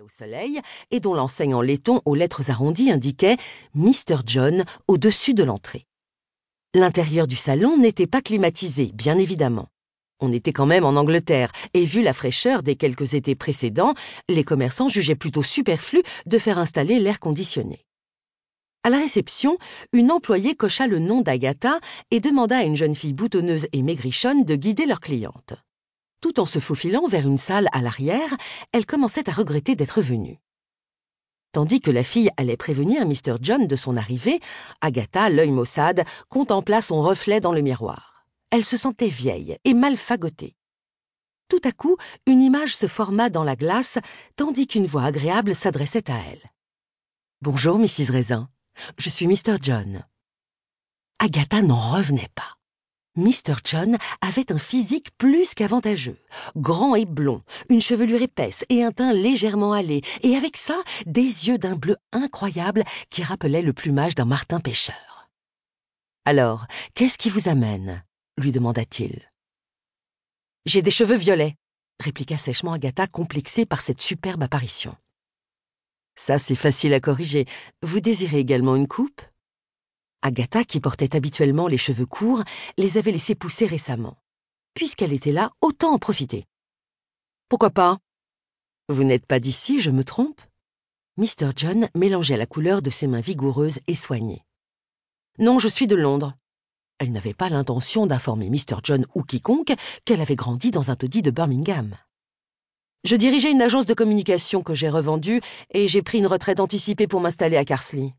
au soleil et dont l'enseigne en laiton aux lettres arrondies indiquait Mr. John au-dessus de l'entrée. L'intérieur du salon n'était pas climatisé, bien évidemment. On était quand même en Angleterre, et vu la fraîcheur des quelques étés précédents, les commerçants jugeaient plutôt superflu de faire installer l'air conditionné. À la réception, une employée cocha le nom d'Agatha et demanda à une jeune fille boutonneuse et maigrichonne de guider leur cliente. Tout en se faufilant vers une salle à l'arrière, elle commençait à regretter d'être venue. Tandis que la fille allait prévenir Mr. John de son arrivée, Agatha, l'œil maussade, contempla son reflet dans le miroir. Elle se sentait vieille et mal fagotée. Tout à coup, une image se forma dans la glace, tandis qu'une voix agréable s'adressait à elle. Bonjour, Mrs. Raisin. Je suis Mr. John. Agatha n'en revenait pas. Mr. John avait un physique plus qu'avantageux. Grand et blond, une chevelure épaisse et un teint légèrement hâlé, et avec ça, des yeux d'un bleu incroyable qui rappelaient le plumage d'un martin pêcheur. Alors, qu'est-ce qui vous amène? lui demanda-t-il. J'ai des cheveux violets, répliqua sèchement Agatha, complexée par cette superbe apparition. Ça, c'est facile à corriger. Vous désirez également une coupe? Agatha, qui portait habituellement les cheveux courts, les avait laissés pousser récemment. Puisqu'elle était là, autant en profiter. Pourquoi pas? Vous n'êtes pas d'ici, je me trompe? Mr. John mélangeait la couleur de ses mains vigoureuses et soignées. Non, je suis de Londres. Elle n'avait pas l'intention d'informer Mr. John ou quiconque qu'elle avait grandi dans un taudis de Birmingham. Je dirigeais une agence de communication que j'ai revendue et j'ai pris une retraite anticipée pour m'installer à Carsley.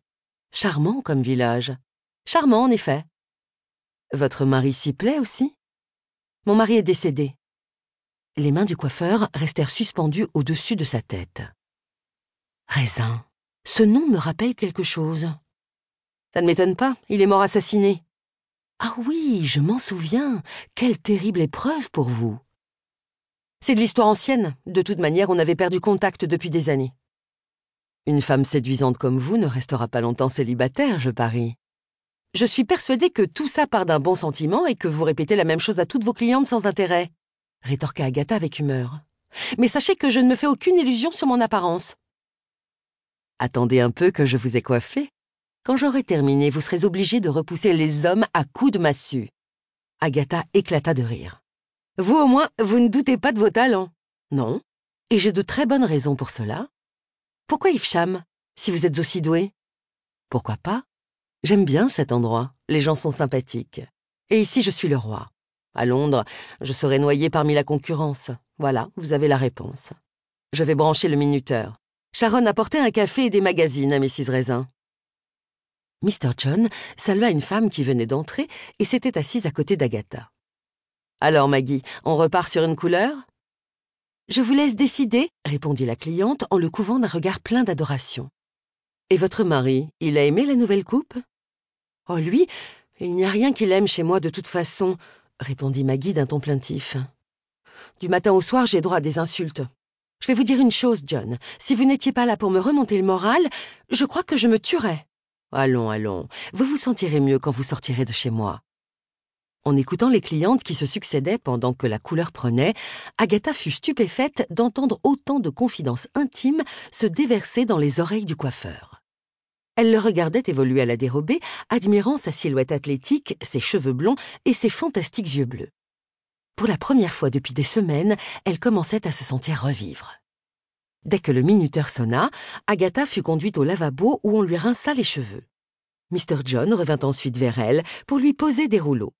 Charmant comme village. Charmant, en effet. Votre mari s'y plaît aussi? Mon mari est décédé. Les mains du coiffeur restèrent suspendues au-dessus de sa tête. Raisin. Ce nom me rappelle quelque chose. Ça ne m'étonne pas, il est mort assassiné. Ah oui, je m'en souviens. Quelle terrible épreuve pour vous. C'est de l'histoire ancienne. De toute manière, on avait perdu contact depuis des années. Une femme séduisante comme vous ne restera pas longtemps célibataire, je parie. Je suis persuadée que tout ça part d'un bon sentiment et que vous répétez la même chose à toutes vos clientes sans intérêt, rétorqua Agatha avec humeur. Mais sachez que je ne me fais aucune illusion sur mon apparence. Attendez un peu que je vous ai coiffé. Quand j'aurai terminé, vous serez obligé de repousser les hommes à coups de massue. Agatha éclata de rire. Vous au moins, vous ne doutez pas de vos talents. Non. Et j'ai de très bonnes raisons pour cela. Pourquoi Ifcham, si vous êtes aussi doué Pourquoi pas? J'aime bien cet endroit, les gens sont sympathiques. Et ici, je suis le roi. À Londres, je serai noyé parmi la concurrence. Voilà, vous avez la réponse. Je vais brancher le minuteur. Sharon apportait un café et des magazines à Mrs. Raisin. Mr. John salua une femme qui venait d'entrer et s'était assise à côté d'Agatha. Alors, Maggie, on repart sur une couleur? Je vous laisse décider, répondit la cliente en le couvant d'un regard plein d'adoration. Et votre mari, il a aimé la nouvelle coupe? Oh, lui, il n'y a rien qu'il aime chez moi de toute façon, répondit Maggie d'un ton plaintif. Du matin au soir, j'ai droit à des insultes. Je vais vous dire une chose, John. Si vous n'étiez pas là pour me remonter le moral, je crois que je me tuerais. Allons, allons. Vous vous sentirez mieux quand vous sortirez de chez moi. En écoutant les clientes qui se succédaient pendant que la couleur prenait, Agatha fut stupéfaite d'entendre autant de confidences intimes se déverser dans les oreilles du coiffeur. Elle le regardait évoluer à la dérobée, admirant sa silhouette athlétique, ses cheveux blonds et ses fantastiques yeux bleus. Pour la première fois depuis des semaines, elle commençait à se sentir revivre. Dès que le minuteur sonna, Agatha fut conduite au lavabo où on lui rinça les cheveux. Mr. John revint ensuite vers elle pour lui poser des rouleaux.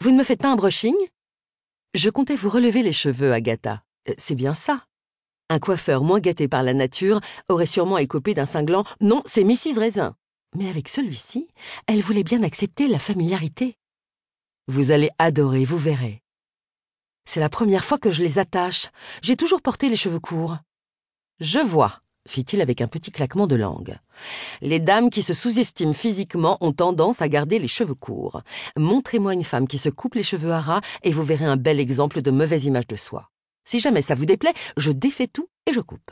Vous ne me faites pas un brushing? Je comptais vous relever les cheveux, Agatha. Euh, c'est bien ça. Un coiffeur moins gâté par la nature aurait sûrement écopé d'un cinglant Non, c'est Mrs. Raisin. Mais avec celui-ci, elle voulait bien accepter la familiarité. Vous allez adorer, vous verrez. C'est la première fois que je les attache. J'ai toujours porté les cheveux courts. Je vois, fit-il avec un petit claquement de langue. Les dames qui se sous-estiment physiquement ont tendance à garder les cheveux courts. Montrez-moi une femme qui se coupe les cheveux à ras et vous verrez un bel exemple de mauvaise image de soi. Si jamais ça vous déplaît, je défais tout et je coupe.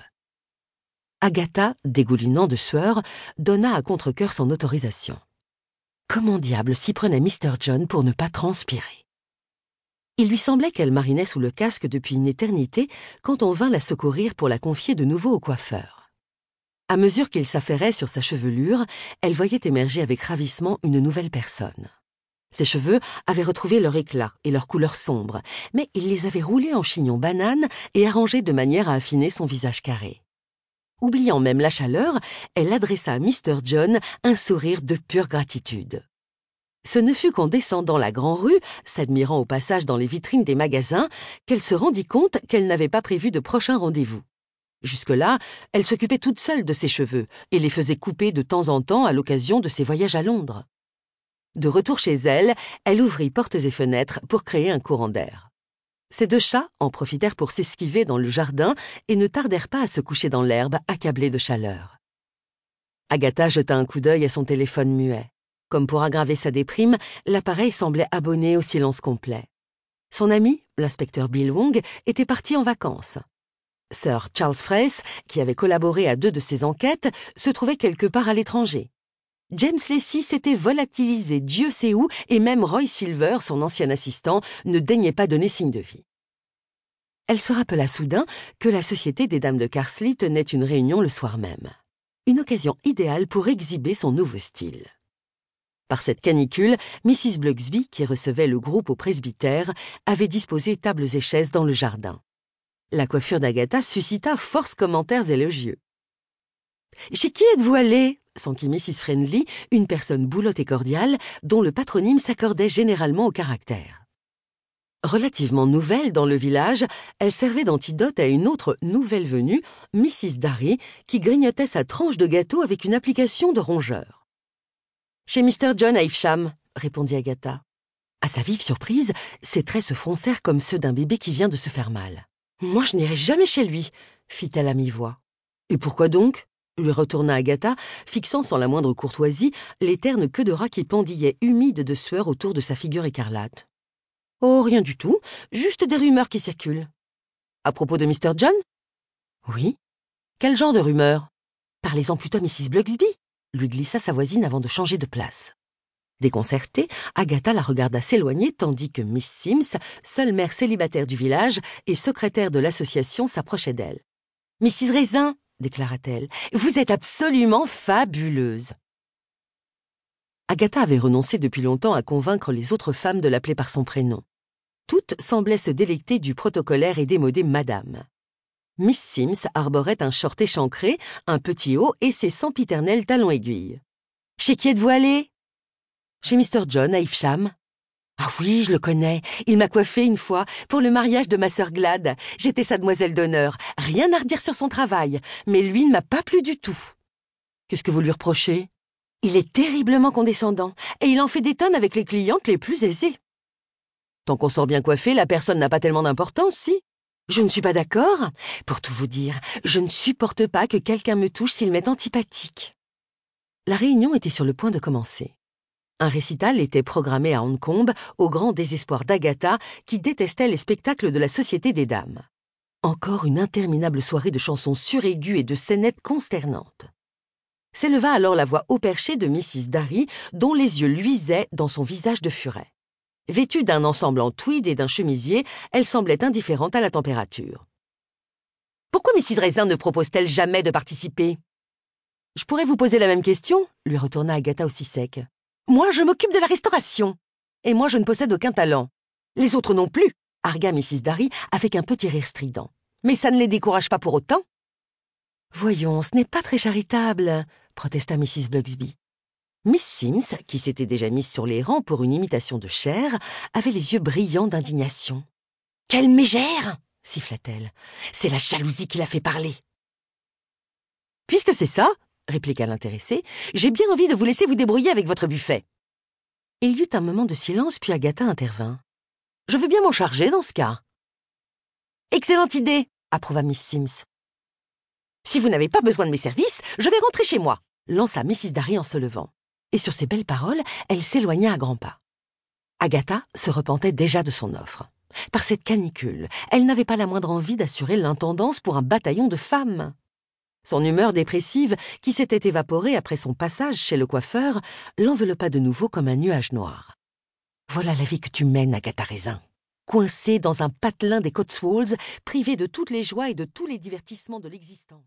Agatha, dégoulinant de sueur, donna à contre-cœur son autorisation. Comment diable s'y prenait Mr. John pour ne pas transpirer? Il lui semblait qu'elle marinait sous le casque depuis une éternité quand on vint la secourir pour la confier de nouveau au coiffeur. À mesure qu'il s'affairait sur sa chevelure, elle voyait émerger avec ravissement une nouvelle personne. Ses cheveux avaient retrouvé leur éclat et leur couleur sombre, mais il les avait roulés en chignon banane et arrangés de manière à affiner son visage carré. Oubliant même la chaleur, elle adressa à Mr. John un sourire de pure gratitude. Ce ne fut qu'en descendant la grande rue, s'admirant au passage dans les vitrines des magasins, qu'elle se rendit compte qu'elle n'avait pas prévu de prochain rendez-vous. Jusque-là, elle s'occupait toute seule de ses cheveux et les faisait couper de temps en temps à l'occasion de ses voyages à Londres. De retour chez elle, elle ouvrit portes et fenêtres pour créer un courant d'air. Ses deux chats en profitèrent pour s'esquiver dans le jardin et ne tardèrent pas à se coucher dans l'herbe, accablés de chaleur. Agatha jeta un coup d'œil à son téléphone muet. Comme pour aggraver sa déprime, l'appareil semblait abonné au silence complet. Son ami, l'inspecteur Bill Wong, était parti en vacances. Sir Charles Frace, qui avait collaboré à deux de ses enquêtes, se trouvait quelque part à l'étranger. James Lacey s'était volatilisé Dieu sait où, et même Roy Silver, son ancien assistant, ne daignait pas donner signe de vie. Elle se rappela soudain que la Société des Dames de Carsley tenait une réunion le soir même. Une occasion idéale pour exhiber son nouveau style. Par cette canicule, Mrs. Blugsby, qui recevait le groupe au presbytère, avait disposé tables et chaises dans le jardin. La coiffure d'Agatha suscita force commentaires élogieux. Chez qui êtes-vous allé s'enquit Mrs. Friendly, une personne boulotte et cordiale, dont le patronyme s'accordait généralement au caractère. Relativement nouvelle dans le village, elle servait d'antidote à une autre nouvelle venue, Mrs. Darry, qui grignotait sa tranche de gâteau avec une application de rongeur. Chez Mr. John Havesham, répondit Agatha. À sa vive surprise, ses traits se froncèrent comme ceux d'un bébé qui vient de se faire mal. Moi, je n'irai jamais chez lui, fit-elle à mi-voix. Et pourquoi donc? Lui retourna Agatha, fixant sans la moindre courtoisie les ternes queues de rat qui pendillaient humides de sueur autour de sa figure écarlate. Oh, rien du tout, juste des rumeurs qui circulent. À propos de Mr. John? Oui. Quel genre de rumeurs? Parlez-en plutôt à Mrs. Blugsby, lui glissa sa voisine avant de changer de place. Déconcertée, Agatha la regarda s'éloigner tandis que Miss Sims, seule mère célibataire du village et secrétaire de l'association, s'approchait d'elle. Mrs. Raisin, déclara-t-elle, vous êtes absolument fabuleuse. Agatha avait renoncé depuis longtemps à convaincre les autres femmes de l'appeler par son prénom. Toutes semblaient se délecter du protocolaire et démodé Madame. Miss Sims arborait un short échancré, un petit haut et ses sempiternels talons aiguilles. Chez qui êtes-vous allé Chez Mr. John à. Ah oui, je le connais. Il m'a coiffé une fois pour le mariage de ma sœur Glad. J'étais sa demoiselle d'honneur. Rien à redire sur son travail. Mais lui ne m'a pas plu du tout. Qu'est-ce que vous lui reprochez? Il est terriblement condescendant et il en fait des tonnes avec les clientes les plus aisées. Tant qu'on sort bien coiffé, la personne n'a pas tellement d'importance, si? Je ne suis pas d'accord. Pour tout vous dire, je ne supporte pas que quelqu'un me touche s'il m'est antipathique. La réunion était sur le point de commencer. Un récital était programmé à Hong au grand désespoir d'Agatha, qui détestait les spectacles de la Société des Dames. Encore une interminable soirée de chansons suraiguës et de scénettes consternantes. S'éleva alors la voix haut perchée de Mrs. Darry, dont les yeux luisaient dans son visage de furet. Vêtue d'un ensemble en tweed et d'un chemisier, elle semblait indifférente à la température. Pourquoi Mrs. Raisin ne propose-t-elle jamais de participer? Je pourrais vous poser la même question, lui retourna Agatha aussi sec. Moi, je m'occupe de la restauration. Et moi, je ne possède aucun talent. Les autres non plus, argua Mrs. Darry avec un petit rire strident. Mais ça ne les décourage pas pour autant. Voyons, ce n'est pas très charitable, protesta Mrs. Blugsby. Miss Sims, qui s'était déjà mise sur les rangs pour une imitation de Cher, avait les yeux brillants d'indignation. Quelle mégère siffla-t-elle. C'est la jalousie qui l'a fait parler. Puisque c'est ça, répliqua l'intéressé, j'ai bien envie de vous laisser vous débrouiller avec votre buffet. Il y eut un moment de silence, puis Agatha intervint. Je veux bien m'en charger dans ce cas. Excellente idée, approuva Miss Sims. Si vous n'avez pas besoin de mes services, je vais rentrer chez moi, lança Mrs. Darry en se levant. Et sur ces belles paroles, elle s'éloigna à grands pas. Agatha se repentait déjà de son offre. Par cette canicule, elle n'avait pas la moindre envie d'assurer l'intendance pour un bataillon de femmes. Son humeur dépressive, qui s'était évaporée après son passage chez le coiffeur, l'enveloppa de nouveau comme un nuage noir. Voilà la vie que tu mènes, Agatha Raisin. coincé dans un patelin des Cotswolds, privé de toutes les joies et de tous les divertissements de l'existence.